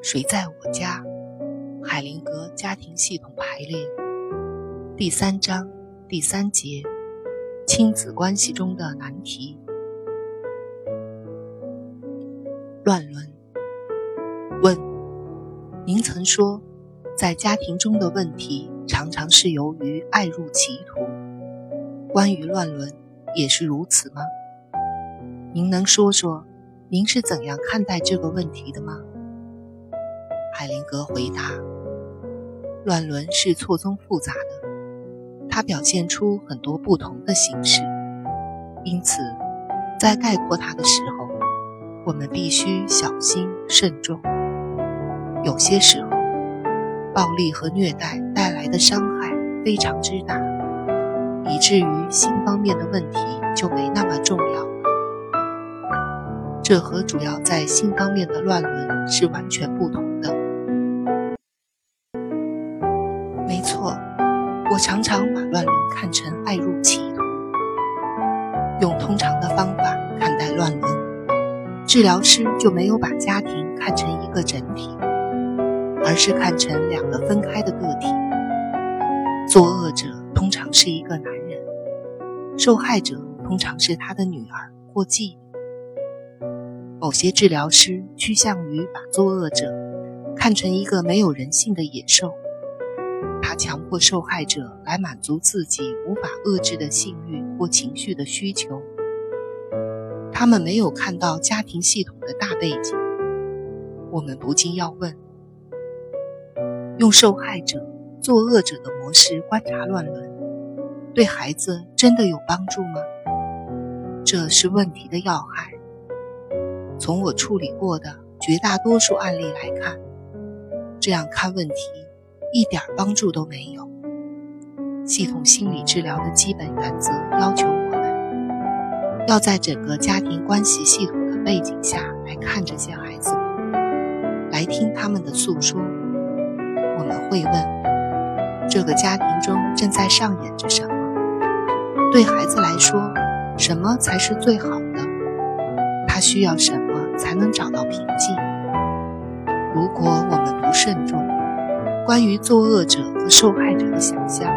谁在我家？海灵格家庭系统排列第三章第三节：亲子关系中的难题。乱伦。问：您曾说，在家庭中的问题常常是由于爱入歧途。关于乱伦，也是如此吗？您能说说，您是怎样看待这个问题的吗？海灵格回答：“乱伦是错综复杂的，它表现出很多不同的形式。因此，在概括它的时候，我们必须小心慎重。有些时候，暴力和虐待带来的伤害非常之大，以至于性方面的问题就没那么重要。这和主要在性方面的乱伦是完全不同。”错我常常把乱伦看成爱入歧途。用通常的方法看待乱伦，治疗师就没有把家庭看成一个整体，而是看成两个分开的个体。作恶者通常是一个男人，受害者通常是他的女儿或继女。某些治疗师趋向于把作恶者看成一个没有人性的野兽。他强迫受害者来满足自己无法遏制的性欲或情绪的需求。他们没有看到家庭系统的大背景。我们不禁要问：用受害者、作恶者的模式观察乱伦，对孩子真的有帮助吗？这是问题的要害。从我处理过的绝大多数案例来看，这样看问题。一点帮助都没有。系统心理治疗的基本原则要求我们，要在整个家庭关系系统的背景下来看这些孩子，来听他们的诉说。我们会问：这个家庭中正在上演着什么？对孩子来说，什么才是最好的？他需要什么才能找到平静？如果我们不慎重，关于作恶者和受害者的想象，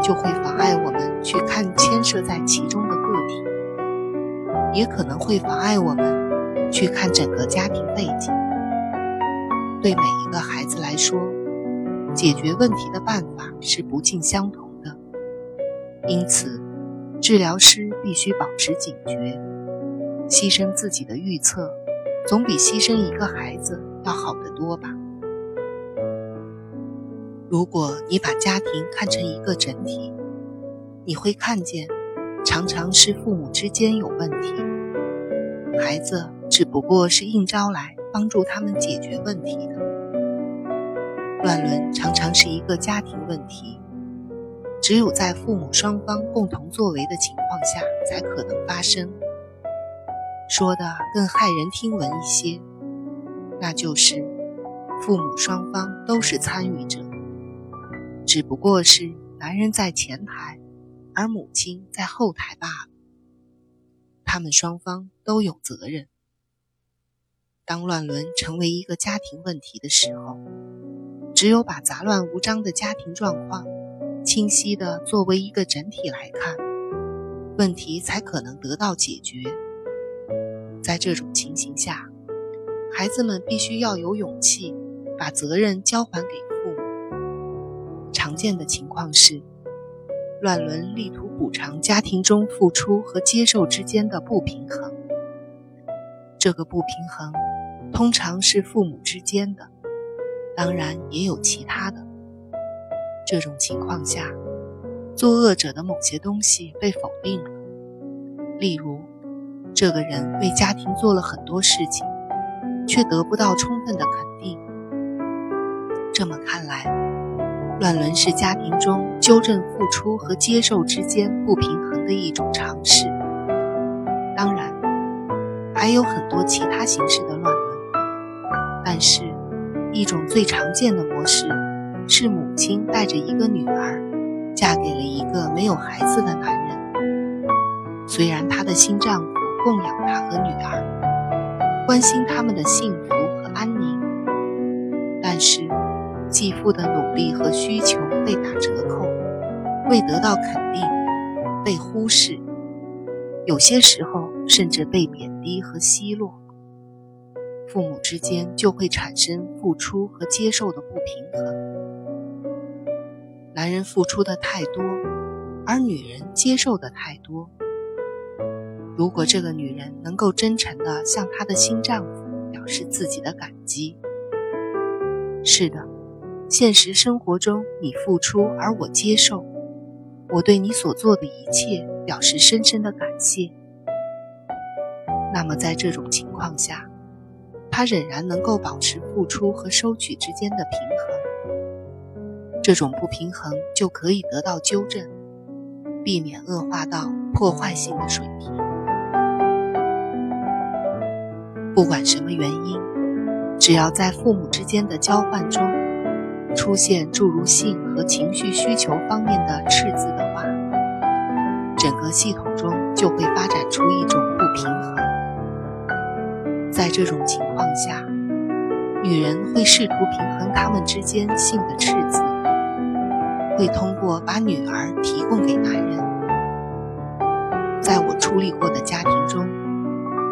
就会妨碍我们去看牵涉在其中的个体，也可能会妨碍我们去看整个家庭背景。对每一个孩子来说，解决问题的办法是不尽相同的，因此，治疗师必须保持警觉。牺牲自己的预测，总比牺牲一个孩子要好得多吧。如果你把家庭看成一个整体，你会看见，常常是父母之间有问题，孩子只不过是应招来帮助他们解决问题的。乱伦常常是一个家庭问题，只有在父母双方共同作为的情况下才可能发生。说的更骇人听闻一些，那就是父母双方都是参与者。只不过是男人在前台，而母亲在后台罢了。他们双方都有责任。当乱伦成为一个家庭问题的时候，只有把杂乱无章的家庭状况清晰地作为一个整体来看，问题才可能得到解决。在这种情形下，孩子们必须要有勇气把责任交还给。常见的情况是，乱伦力图补偿家庭中付出和接受之间的不平衡。这个不平衡通常是父母之间的，当然也有其他的。这种情况下，作恶者的某些东西被否定了，例如，这个人为家庭做了很多事情，却得不到充分的肯定。这么看来。乱伦是家庭中纠正付出和接受之间不平衡的一种尝试。当然，还有很多其他形式的乱伦，但是，一种最常见的模式是母亲带着一个女儿，嫁给了一个没有孩子的男人。虽然她的新丈夫供养她和女儿，关心他们的幸福和安宁，继父的努力和需求被打折扣，未得到肯定，被忽视，有些时候甚至被贬低和奚落，父母之间就会产生付出和接受的不平衡。男人付出的太多，而女人接受的太多。如果这个女人能够真诚地向她的新丈夫表示自己的感激，是的，现实生活中你付出而我接受，我对你所做的一切表示深深的感谢。那么在这种情况下，他仍然能够保持付出和收取之间的平衡，这种不平衡就可以得到纠正，避免恶化到破坏性的水平。不管什么原因，只要在父母之间的交换中出现诸如性和情绪需求方面的赤字的话，整个系统中就会发展出一种不平衡。在这种情况下，女人会试图平衡他们之间性的赤字，会通过把女儿提供给男人。在我处理过的家庭中。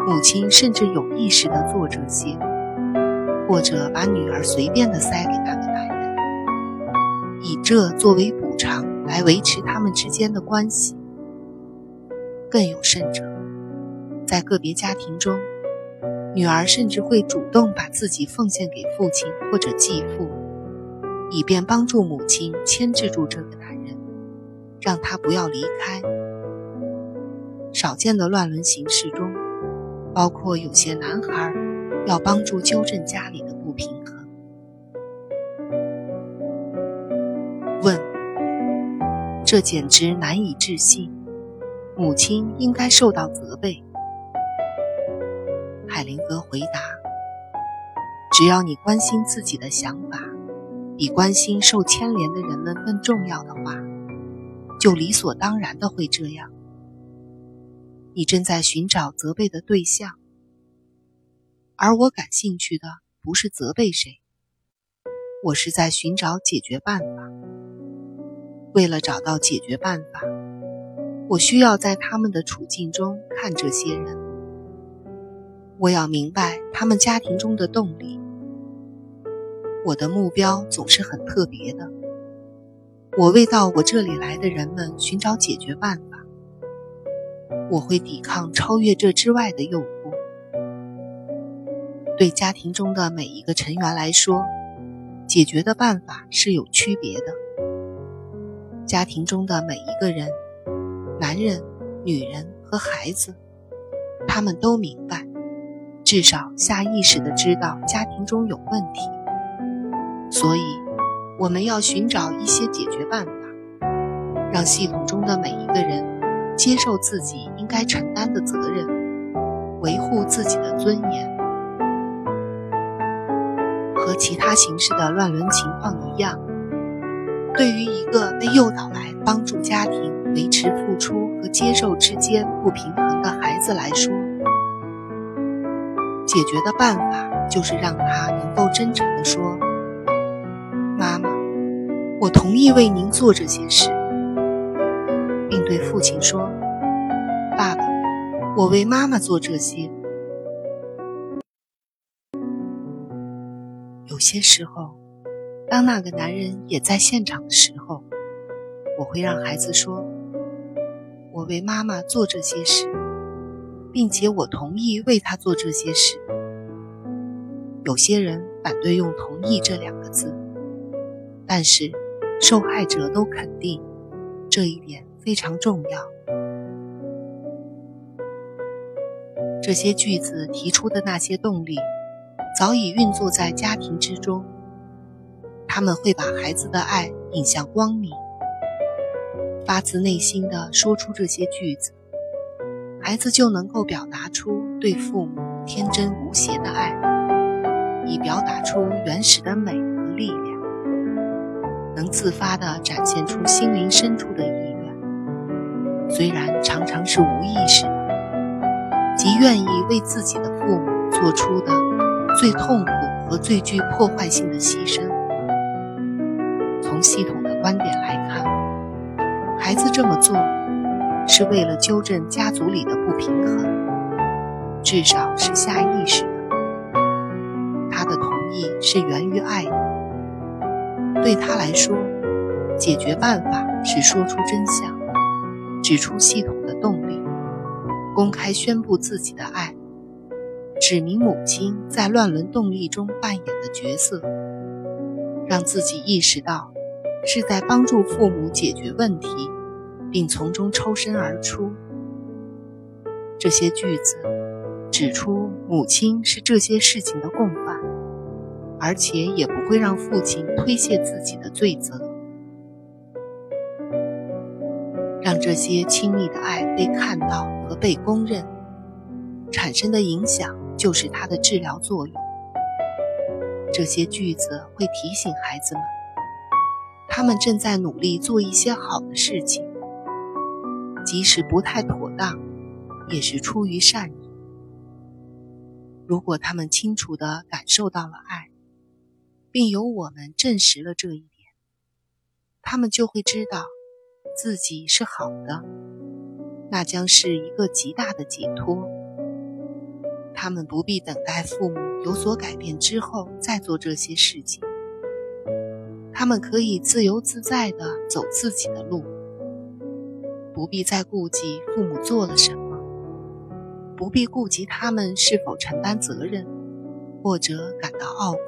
母亲甚至有意识地做这些，或者把女儿随便地塞给那个男，以这作为补偿来维持他们之间的关系。更有甚者，在个别家庭中，女儿甚至会主动把自己奉献给父亲或者继父，以便帮助母亲牵制住这个男人，让他不要离开。少见的乱伦形式中。包括有些男孩要帮助纠正家里的这简直难以置信。母亲应该受到责备。海灵格回答：只要你关心自己的想法，比关心受牵连的人们更重要的话，就理所当然的会这样。你正在寻找责备的对象，而我感兴趣的不是责备谁，我是在寻找解决办法。为了找到解决办法，我需要在他们的处境中看这些人。我要明白他们家庭中的动力。我的目标总是很特别的。我为到我这里来的人们寻找解决办法。我会抵抗超越这之外的诱惑。对家庭中的每一个成员来说，解决的办法是有区别的。家庭中的每一个人，男人、女人和孩子，他们都明白，至少下意识的知道家庭中有问题。所以，我们要寻找一些解决办法，让系统中的每一个人。接受自己应该承担的责任，维护自己的尊严。和其他形式的乱伦情况一样，对于一个被诱导来帮助家庭维持付出和接受之间不平衡的孩子来说，解决的办法就是让他能够真诚地说：“妈妈，我同意为您做这些事。”并对父亲说：“爸爸，我为妈妈做这些。有些时候，当那个男人也在现场的时候，我会让孩子说：‘我为妈妈做这些事，并且我同意为他做这些事。’有些人反对用‘同意’这两个字，但是受害者都肯定这一点。”非常重要。这些句子提出的那些动力，早已运作在家庭之中。他们会把孩子的爱引向光明。发自内心的说出这些句子，孩子就能够表达出对父母天真无邪的爱，以表达出原始的美和力量，能自发地展现出心灵深处的意愿。虽然常常是无意识的，即愿意为自己的父母做出的最痛苦和最具破坏性的牺牲，从系统的观点来看，孩子这么做是为了纠正家族里的不平衡，至少是下意识的。他的同意是源于爱。对他来说，解决办法是说出真相，指出系统的动力，公开宣布自己的爱，指明母亲在乱伦动力中扮演的角色。让自己意识到，是在帮助父母解决问题，并从中抽身而出。这些句子指出，母亲是这些事情的共犯，而且也不会让父亲推卸自己的罪责。让这些亲密的爱被看到和被公认，产生的影响就是它的治疗作用。这些句子会提醒孩子们，他们正在努力做一些好的事情，即使不太妥当，也是出于善意。如果他们清楚地感受到了爱，并由我们证实了这一点，他们就会知道自己是好的，那将是一个极大的解脱。他们不必等待父母有所改变之后再做这些事情，他们可以自由自在地走自己的路，不必再顾及父母做了什么，不必顾及他们是否承担责任，或者感到懊悔。